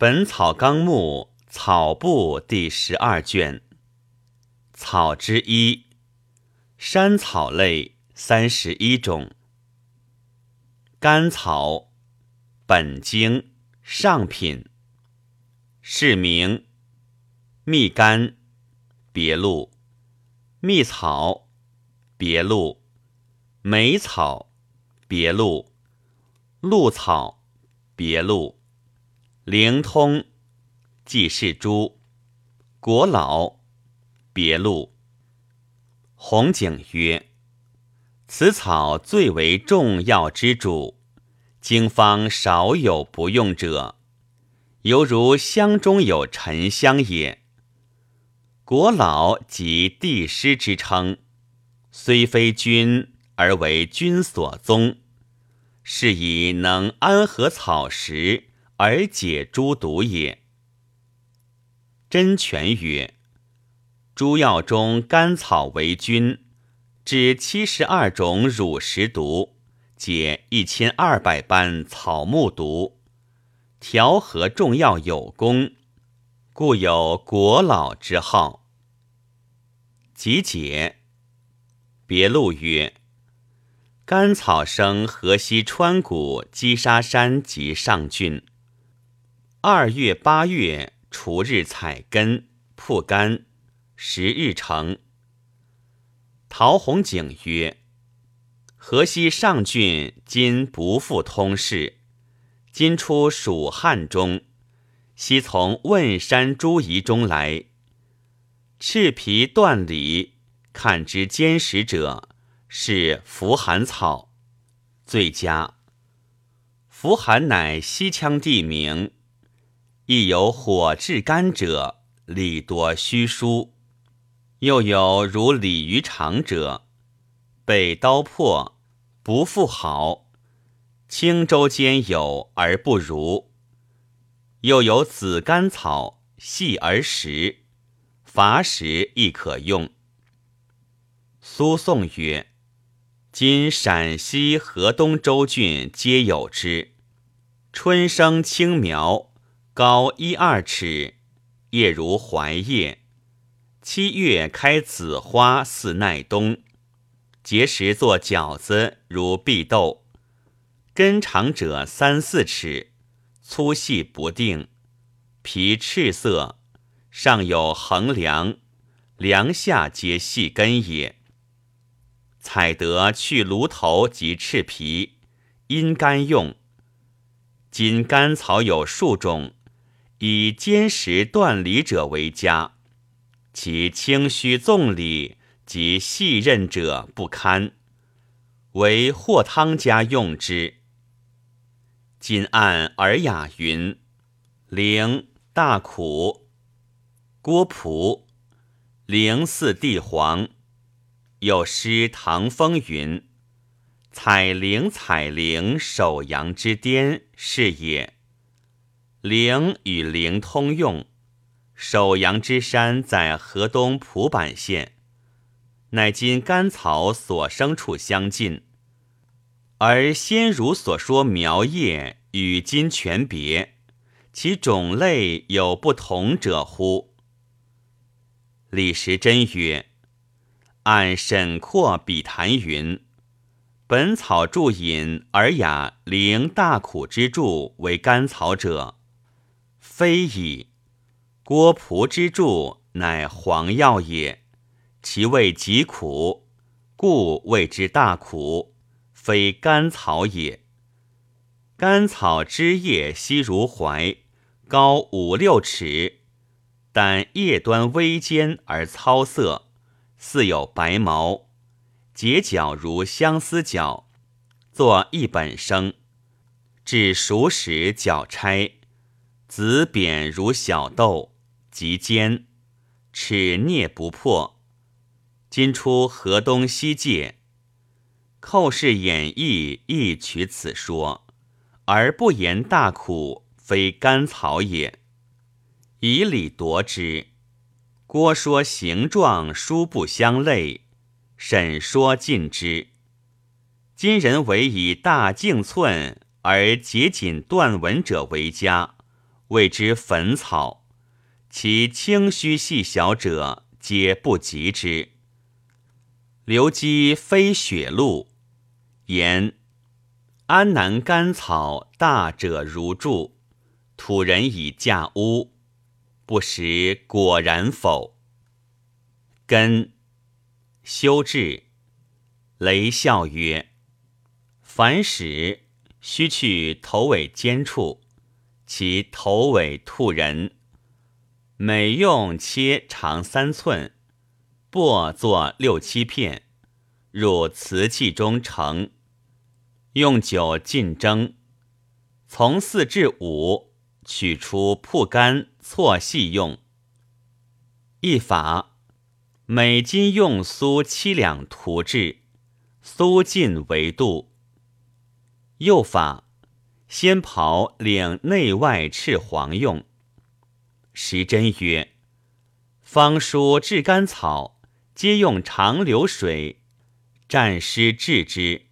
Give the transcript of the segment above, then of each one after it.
本草纲目草部第十二卷。草之一，山草类三十一种。甘草，本经。上品。是名。蜜柑，别录；蜜草，别录；梅草，别录；鹿草，别录。灵通，即是诸国老，别录。红景曰：“此草最为重要之主，经方少有不用者，犹如香中有沉香也。国老即帝师之称，虽非君，而为君所宗，是以能安和草食。”而解诸毒也。真诠曰：诸药中甘草为君，治七十二种乳食毒，解一千二百般草木毒，调和众药有功，故有国老之号。集解：别录曰：甘草生河西川谷积沙山及上郡。二月、八月，除日采根，曝干，十日成。陶弘景曰：“河西上郡今不复通事，今出蜀汉中，西从汶山诸夷中来。赤皮断里，看之坚实者，是伏寒草，最佳。伏寒乃西羌地名。”亦有火炙甘者，力多虚疏；又有如鲤鱼肠者，被刀破，不复好。青州间有而不如。又有紫甘草，细而实，伐食亦可用。苏颂曰：“今陕西、河东州郡皆有之，春生青苗。”高一二尺，叶如槐叶。七月开紫花，似耐冬。结实做饺子，如碧豆。根长者三四尺，粗细不定。皮赤色，上有横梁，梁下皆细根也。采得去炉头及赤皮，阴干用。今甘草有数种。以坚实断理者为佳，其清虚纵理及细刃者不堪，为霍汤家用之。今按尔雅云：灵大苦，郭璞灵似地黄。有诗唐风云：采灵采灵，首阳之巅是也。灵与灵通用，首阳之山在河东蒲坂县，乃今甘草所生处相近。而先儒所说苗叶与今全别，其种类有不同者乎？李时珍曰：“按沈括笔谈云，《本草注引尔雅灵大苦之注为甘草者。”非矣，郭璞之助乃黄药也，其味极苦，故谓之大苦，非甘草也。甘草枝叶稀如槐，高五六尺，但叶端微尖而糙色，似有白毛，结角如相思角，作一本生，至熟时角拆。子扁如小豆，极尖，齿啮不破。今出河东西界，《寇氏演义》亦取此说，而不言大苦，非甘草也。以理夺之。郭说形状殊不相类，沈说尽之。今人唯以大径寸而结锦断纹者为佳。谓之粉草。其轻虚细小者，皆不及之。刘基飞雪露，言安南甘草大者如柱，土人以架屋，不识果然否？根修治，雷笑曰：“凡始须去头尾尖处，其头尾兔人。”每用切长三寸，薄作六七片，入瓷器中盛。用酒浸蒸，从四至五取出铺干错细用。一法，每斤用苏七两涂制，苏尽为度。又法，先刨领内外赤黄用。时珍曰：“方书炙甘草，皆用长流水蘸湿炙之，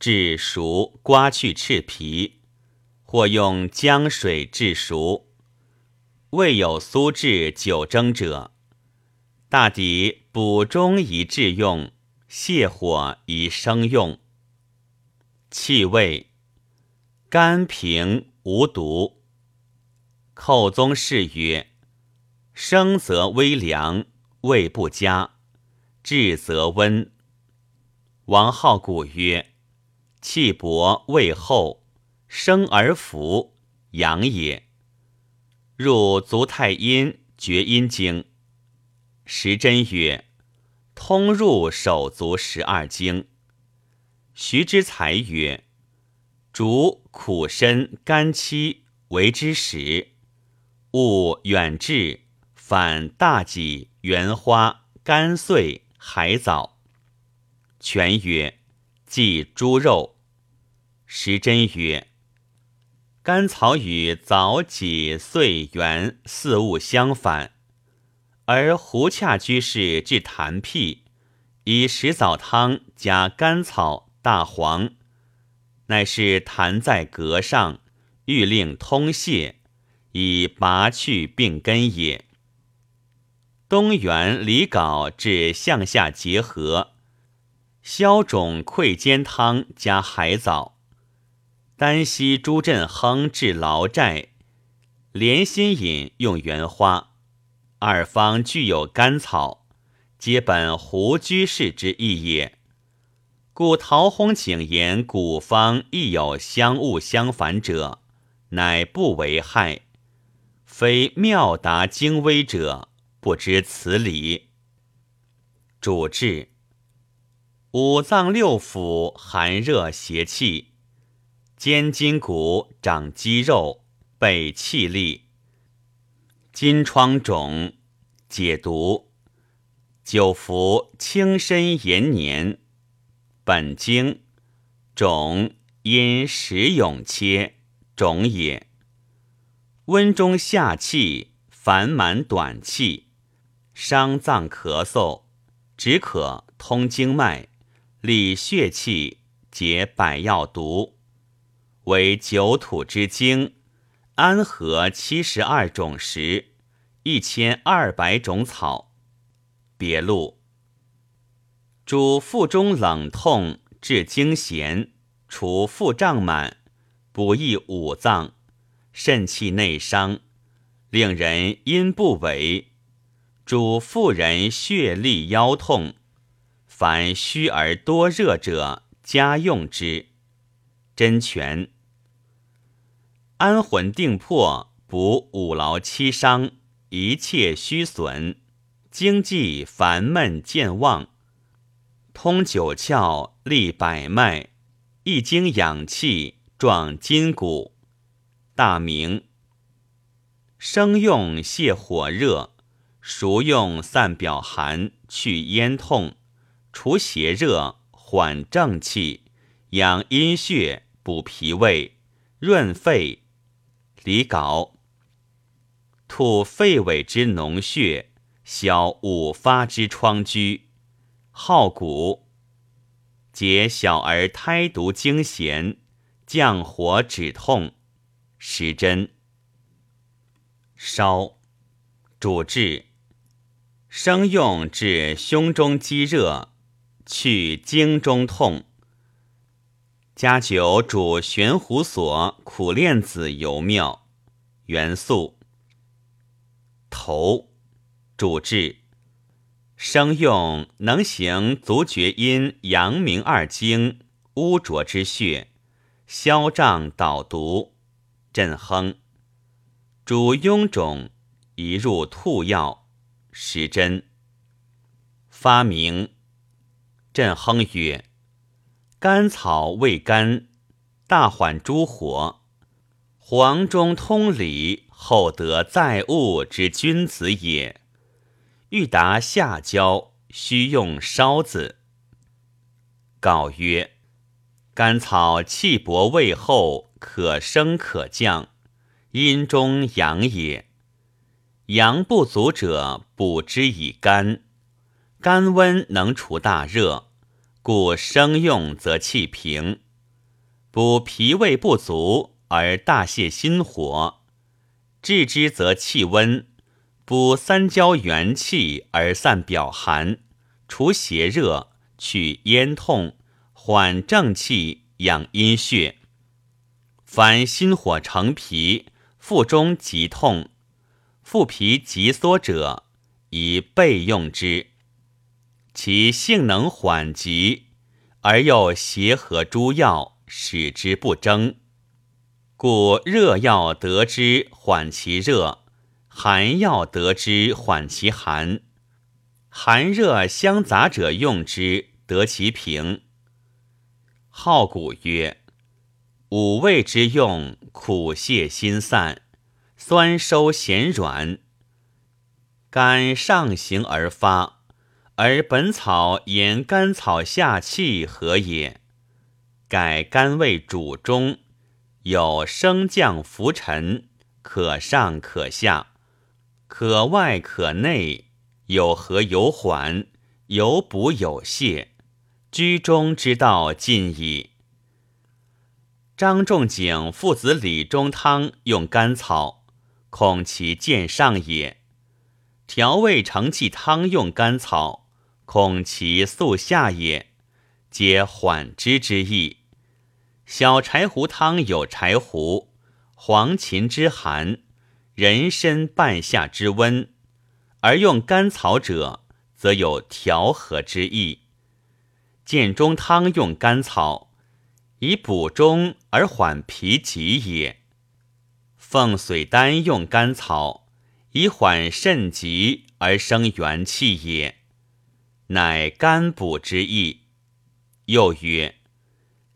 至熟刮去赤皮，或用姜水制熟。未有苏炙久蒸者，大抵补中宜制用，泻火宜生用。气味甘平无毒。”寇宗氏曰：“生则微凉，味不佳；治则温。”王好古曰：“气薄味厚，生而服，阳也。”入足太阴厥阴经。时珍曰：“通入手足十二经。”徐之才曰：“竹苦参甘期为之始。”勿远志，反大戟、圆花、甘碎、海藻。全曰：即猪肉。时珍曰：甘草与枣、戟、穗、圆四物相反，而胡洽居士治痰癖，以石枣汤加甘草、大黄，乃是痰在膈上，欲令通泄。以拔去病根也。东原李杲治向下结合，消肿溃坚汤加海藻。丹溪朱振亨治劳债，连心饮用原花。二方具有甘草，皆本胡居士之意也。故陶弘景言古方亦有相物相反者，乃不为害。非妙达精微者，不知此理。主治五脏六腑寒热邪气，肩筋骨长肌肉，背气力，筋疮肿，解毒。久服轻身延年。本经肿因石永切肿也。温中下气，烦满短气，伤脏咳嗽，止渴通经脉，理血气，解百药毒，为九土之精，安和七十二种石，一千二百种草。别录：主腹中冷痛，治惊痫，除腹胀满，补益五脏。肾气内伤，令人阴不为；主妇人血痢腰痛，凡虚而多热者，加用之。真泉安魂定魄，补五劳七伤，一切虚损，经济烦闷健忘，通九窍，利百脉，一经养气，壮筋骨。大名生用泻火热，熟用散表寒，去咽痛，除邪热，缓正气，养阴血，补脾胃，润肺。离槁吐肺尾之脓血，消五发之疮疽，好谷解小儿胎毒惊痫，降火止痛。时针烧，主治。生用治胸中积热，去经中痛。加酒煮玄胡索、苦练子尤妙。元素。头，主治。生用能行足厥阴、阳明二经污浊之血，消胀导毒，镇哼。主臃肿，宜入兔药。时针发明，振哼曰：“甘草味甘，大缓诸火，黄中通理，厚德载物之君子也。欲达下焦，须用烧子。”告曰：“甘草气薄味厚，可升可降，阴中阳也。”阳不足者，补之以甘。甘温能除大热，故生用则气平。补脾胃不足而大泄心火，治之则气温。补三焦元气而散表寒，除邪热，去咽痛，缓正气，养阴血。凡心火成脾，腹中急痛。腹皮急缩者，宜备用之。其性能缓急，而又协和诸药，使之不争。故热药得之缓其热，寒药得之缓其寒。寒热相杂者用之，得其平。好古曰：五味之用，苦泻心散。酸收咸软，肝上行而发，而本草言甘草下气何也？改甘味主中，有升降浮沉，可上可下，可外可内，有和有缓，有补有泻，居中之道尽矣。张仲景父子理中汤用甘草。恐其见上也。调味承气汤用甘草，恐其速下也。皆缓之之意。小柴胡汤有柴胡、黄芩之寒，人参半夏之温，而用甘草者，则有调和之意。建中汤用甘草，以补中而缓脾急也。凤髓丹用甘草，以缓肾急而生元气也，乃甘补之意。又曰：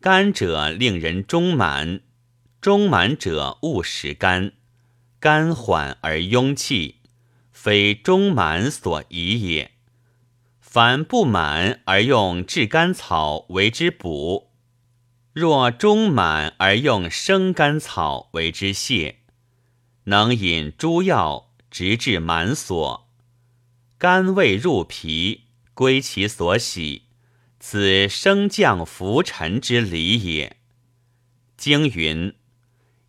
甘者令人中满，中满者勿食甘，肝缓而壅气，非中满所宜也。凡不满而用炙甘草为之补，若中满而用生甘草为之泻。能饮诸药，直至满所，肝胃入脾，归其所喜，此升降浮沉之理也。经云：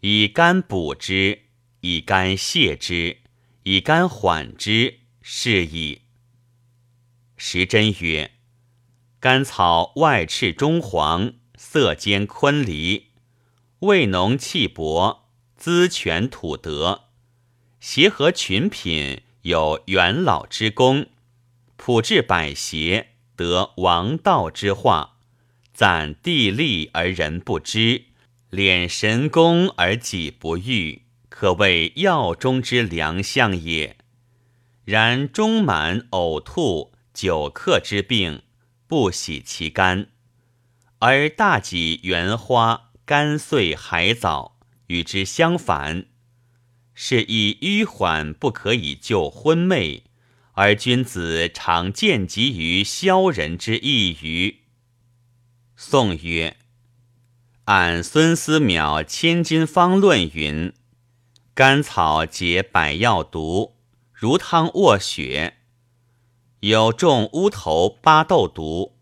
以肝补之，以肝泻之，以肝缓之，是矣。时珍曰：甘草外赤中黄，色兼昆离，味浓气薄。资全土德，协和群品，有元老之功，普治百邪，得王道之化，赞地利而人不知，敛神功而己不欲，可谓药中之良相也。然中满呕吐、久克之病，不喜其肝，而大戟圆花、甘遂海藻。与之相反，是以迂缓不可以救昏昧，而君子常见及于消人之意于。宋曰：“按孙思邈《千金方论》云：甘草解百药毒，如汤卧血；有中乌头巴豆毒，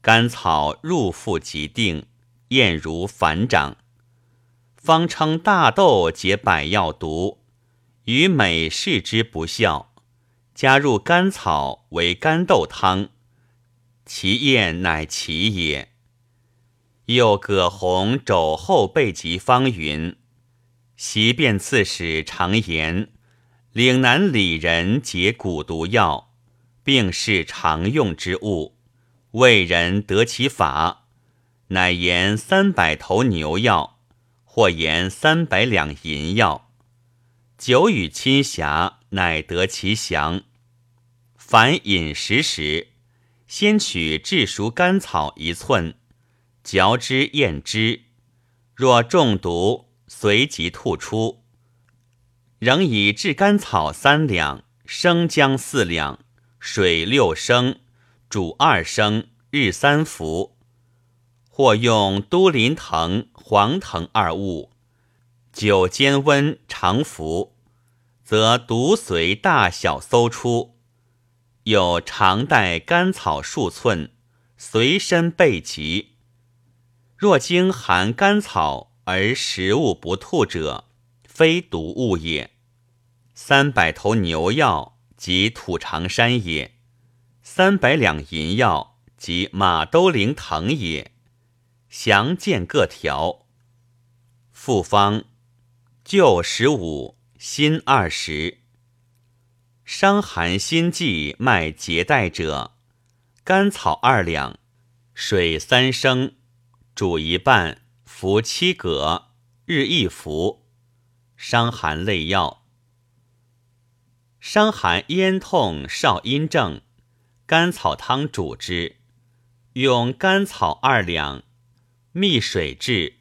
甘草入腹即定，咽如反掌。”方称大豆解百药毒，与美视之不效，加入甘草为甘豆汤，其验乃其也。又葛洪肘后备急方云：袭变刺史常言，岭南里人解蛊毒药，并是常用之物，为人得其法，乃言三百头牛药，或言三百两银药。久与亲侠，乃得其详。凡饮食时，先取炙熟甘草一寸，嚼之咽之。若中毒，随即吐出。仍以炙甘草三两，生姜四两，水六升，煮二升，日三服。或用都林藤、黄藤二物。酒煎温常服，则毒随大小搜出。有常带甘草数寸，随身备齐。若经含甘草而食物不吐者，非毒物也。三百头牛药即土长山也，三百两银药即马兜铃藤也。详见各条。复方。旧十五，新二十。伤寒心悸脉结带者，甘草二两，水三升，煮一半，服七葛，日一服。伤寒类药。伤寒咽痛少阴症，甘草汤主之。用甘草二两，蜜水制，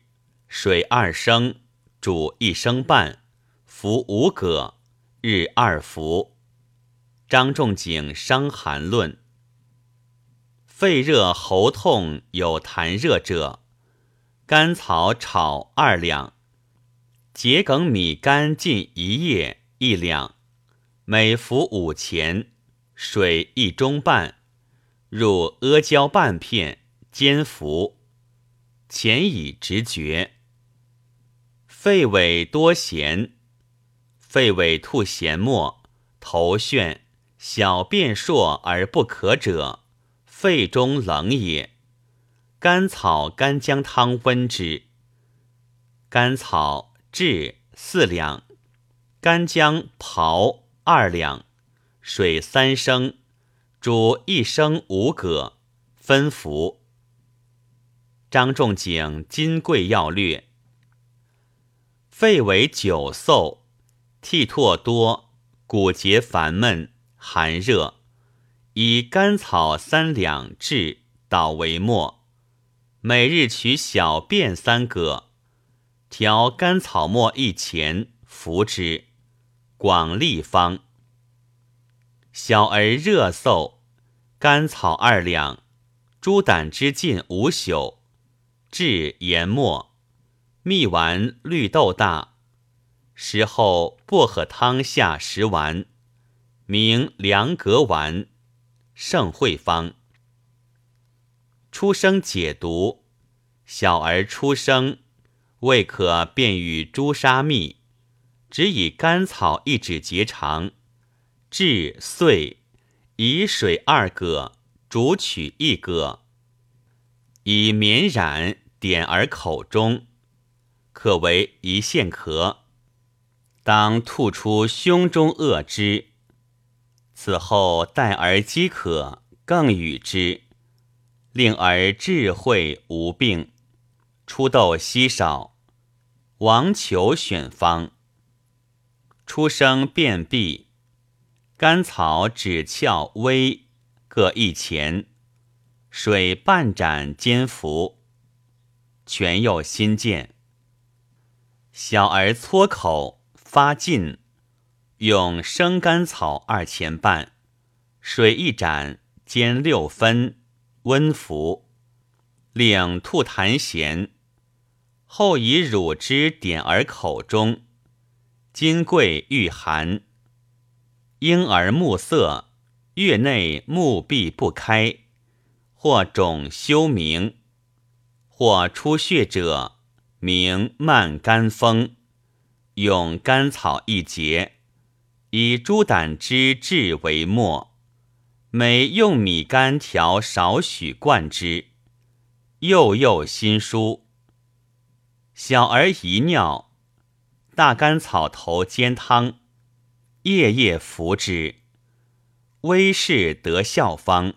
水二升。煮一升半，服五葛，日二服。张仲景《伤寒论》：肺热喉痛有痰热者，甘草炒二两，桔梗米干浸一夜一两，每服五钱，水一中半，入阿胶半片，煎服，前以直觉。肺痿多涎，肺痿吐涎沫，头眩，小便硕而不可者，肺中冷也。甘草干姜汤温之。甘草炙四两，干姜刨二两，水三升，煮一升五葛，分服。张仲景《金匮要略》。肺为久嗽，涕唾多，骨节烦闷，寒热，以甘草三两制，捣为末。每日取小便三葛，调甘草末一钱，服之。广利方。小儿热嗽，甘草二两，猪胆之浸五宿，治研末。蜜丸绿豆大，食后薄荷汤下十丸，名凉格丸，盛会方。出生解毒，小儿出生，未可便与朱砂蜜，只以甘草一指结肠，至碎，以水二葛，煮取一葛，以绵染点而口中。可为一线咳，当吐出胸中恶之。此后待而饥渴，更与之，令儿智慧无病。出痘稀少。王求选方。出生便秘，甘草、止窍、微各一钱，水半盏煎服。全又新见。小儿搓口发劲，用生甘草二钱半，水一盏，煎六分，温服，令吐痰涎。后以乳汁点儿口中。金桂御寒。婴儿目涩，月内目闭不开，或肿休明，或出血者。名慢肝风，用甘草一节，以猪胆汁制为末，每用米干调少许灌之，幼幼心舒。小儿遗尿，大甘草头煎汤，夜夜服之，微视得效方。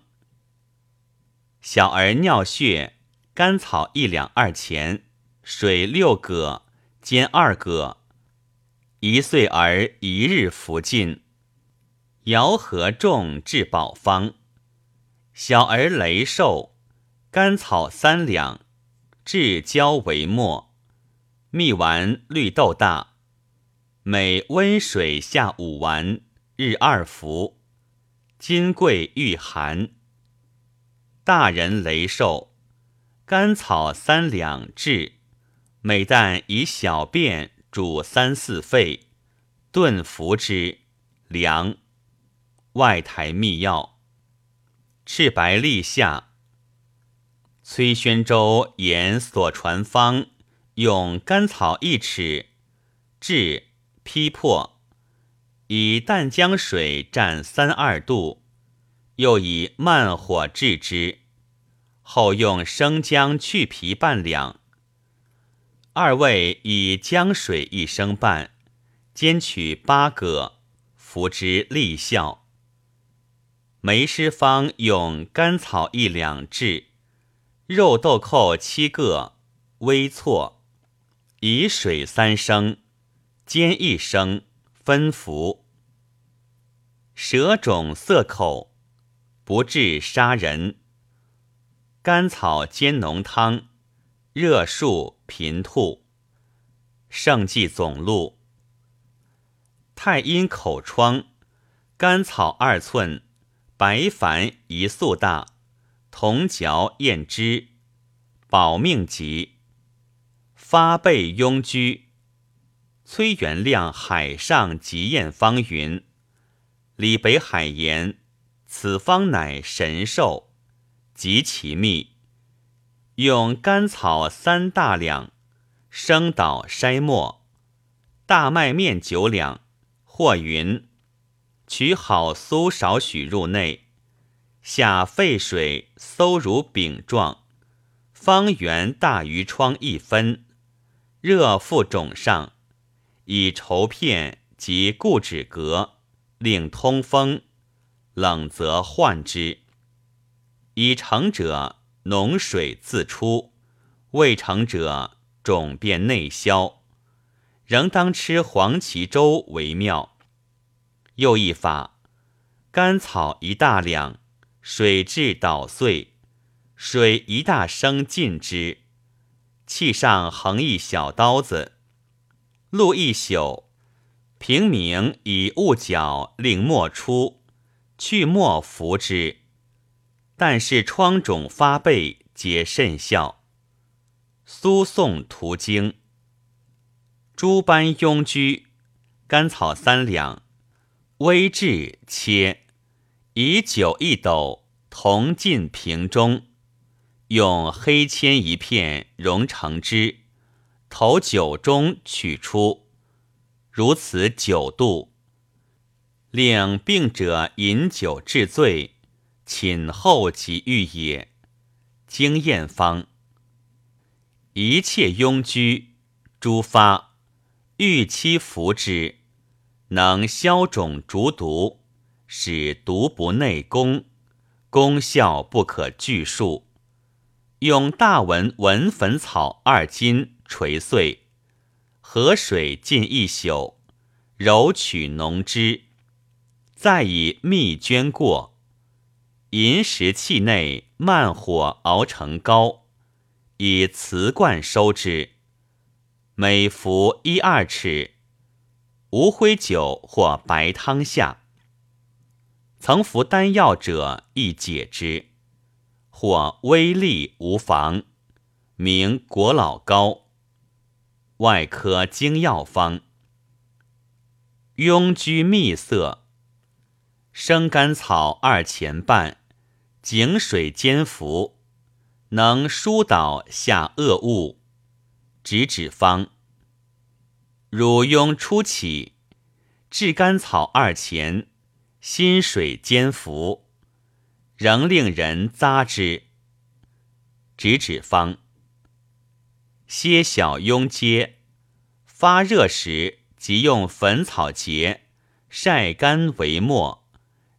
小儿尿血，甘草一两二钱，水六葛，煎二葛。一岁儿一日服尽，摇合众治宝方。小儿雷瘦，甘草三两，制焦为末。蜜丸绿豆大，每温水下五丸，日二服。金匮御寒。大人雷瘦，甘草三两制，每旦以小便。煮三四沸，炖服之，凉。外台秘药：赤白立夏。崔宣州言所传方，用甘草一尺，制劈破，以淡江水蘸三二度，又以慢火制之，后用生姜去皮半两。二味以姜水一升半，煎取八葛，服之立效。梅师方用甘草一两制，肉豆蔻七个，微错，以水三升，煎一升，分服。舌肿涩口，不治杀人。甘草煎浓汤。热数频吐，圣济总录。太阴口疮，甘草二寸，白矾一粟大，同嚼咽之，保命疾。发背拥居，崔元亮海上疾验方云：李北海言，此方乃神兽，极其密。用甘草三大两，生捣筛末，大麦面九两，或匀，取好酥少许入内，下沸水馊如饼状，方圆大于疮一分，热覆肿上，以绸片及固纸革，令通风，冷则换之。已成者。脓水自出，未成者肿便内消，仍当吃黄芪粥为妙。又一法：甘草一大两，水至捣碎，水一大升浸之，器上横一小刀子，露一宿，平明以雾角令沫出，去沫服之。但是疮肿发背皆甚效。苏颂图经。诸般痈疽，甘草三两，微炙切，以酒一斗，同进瓶中，用黑铅一片熔成汁，投酒中取出，如此九度，令病者饮酒致醉。寝后即愈也。经验方：一切庸居诸发，欲期服之，能消肿逐毒，使毒不内攻，功效不可具数。用大文文粉草二斤捶碎，河水浸一宿，揉取浓汁，再以蜜绢过。银石器内慢火熬成膏，以瓷罐收之。每服一二尺，无灰酒或白汤下。曾服丹药者亦解之，或微利无妨。名国老膏。外科精药方。庸居秘色，生甘草二钱半。井水煎服，能疏导下恶物。直指方。乳痈初起，炙甘草二钱，辛水煎服，仍令人咂之。直指方：些小痈皆，发热时即用粉草结，晒干为末，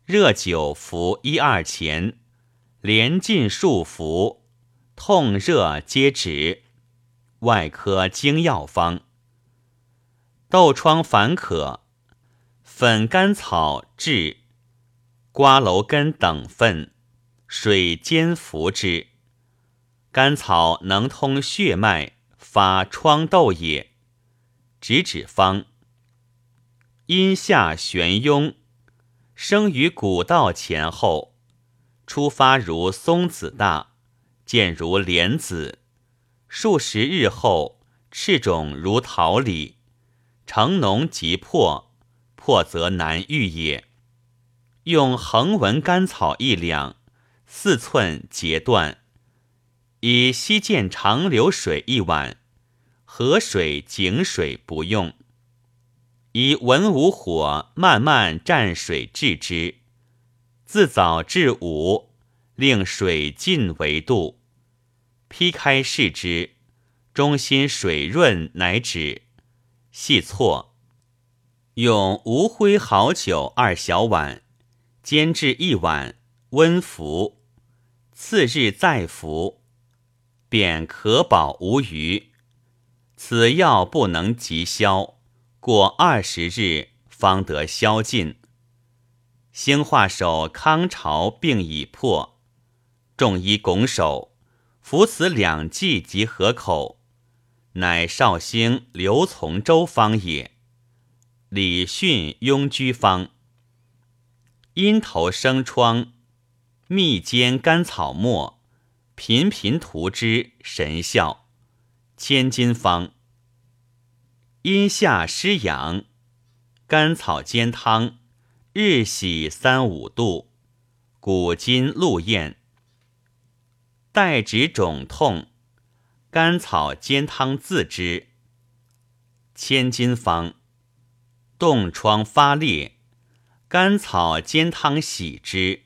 热酒服一二钱，连进数服，痛热皆止。外科精药方：痘疮烦渴。粉甘草炙，瓜蒌根等分，水煎服之。甘草能通血脉，发疮痘也。直指方：阴下悬痈，生于骨道前后，出发如松子大，见如莲子，数十日后，赤肿如桃李，成脓即破。破则难愈也。用横纹甘草一两，四寸截断，以溪涧长流水一碗，河水、井水不用。以文武火慢慢蘸水治之，自早至午，令水尽为度。劈开视之，中心水润，乃止。细错。用无灰好酒二小碗，煎至一碗，温服。次日再服，便可保无余。此药不能即消，过二十日方得消尽。兴化手康朝病已破，众医拱手，服此两剂即合口，乃绍兴刘从周方也。李训庸居方：阴头生疮，蜜煎甘草末，频频涂之，神效。千金方：阴下湿痒，甘草煎汤，日洗三五度，古今露咽。带指肿痛，甘草煎汤自之。千金方。冻疮发裂，甘草煎汤洗之。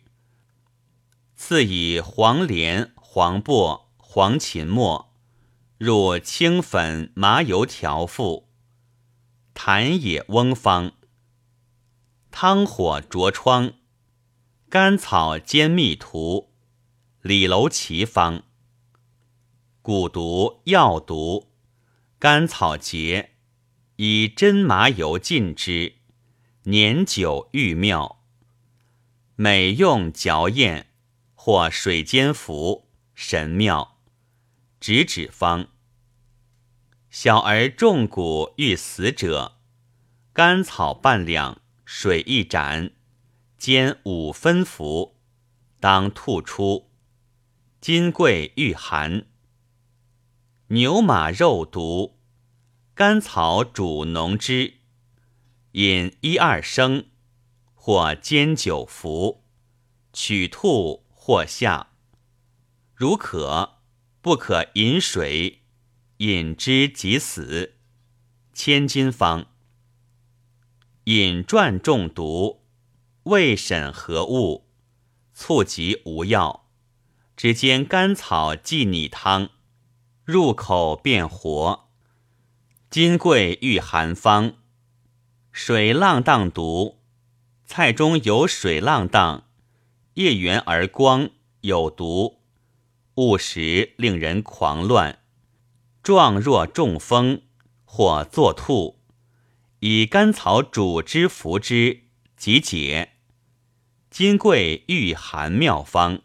次以黄连、黄柏、黄芩末入清粉麻油调敷。痰也翁方。汤火灼疮，甘草煎蜜涂。李楼奇方。蛊毒药毒，甘草结。以真麻油浸之，年久愈妙。每用嚼咽，或水煎服，神妙。直指方：小儿重骨欲死者，甘草半两，水一盏，煎五分服，当吐出。金桂御寒。牛马肉毒。甘草煮浓汁，饮一二升，或煎酒服，取吐或下。如渴，不可饮水，饮之即死。千金方。饮转中毒，未审何物，促及无药，只煎甘草剂拟汤，入口便活。金桂御寒方：水浪荡毒，菜中有水浪荡，叶圆而光，有毒。误食令人狂乱，状若中风，或作吐。以甘草煮汁服之，即解。金桂御寒妙方。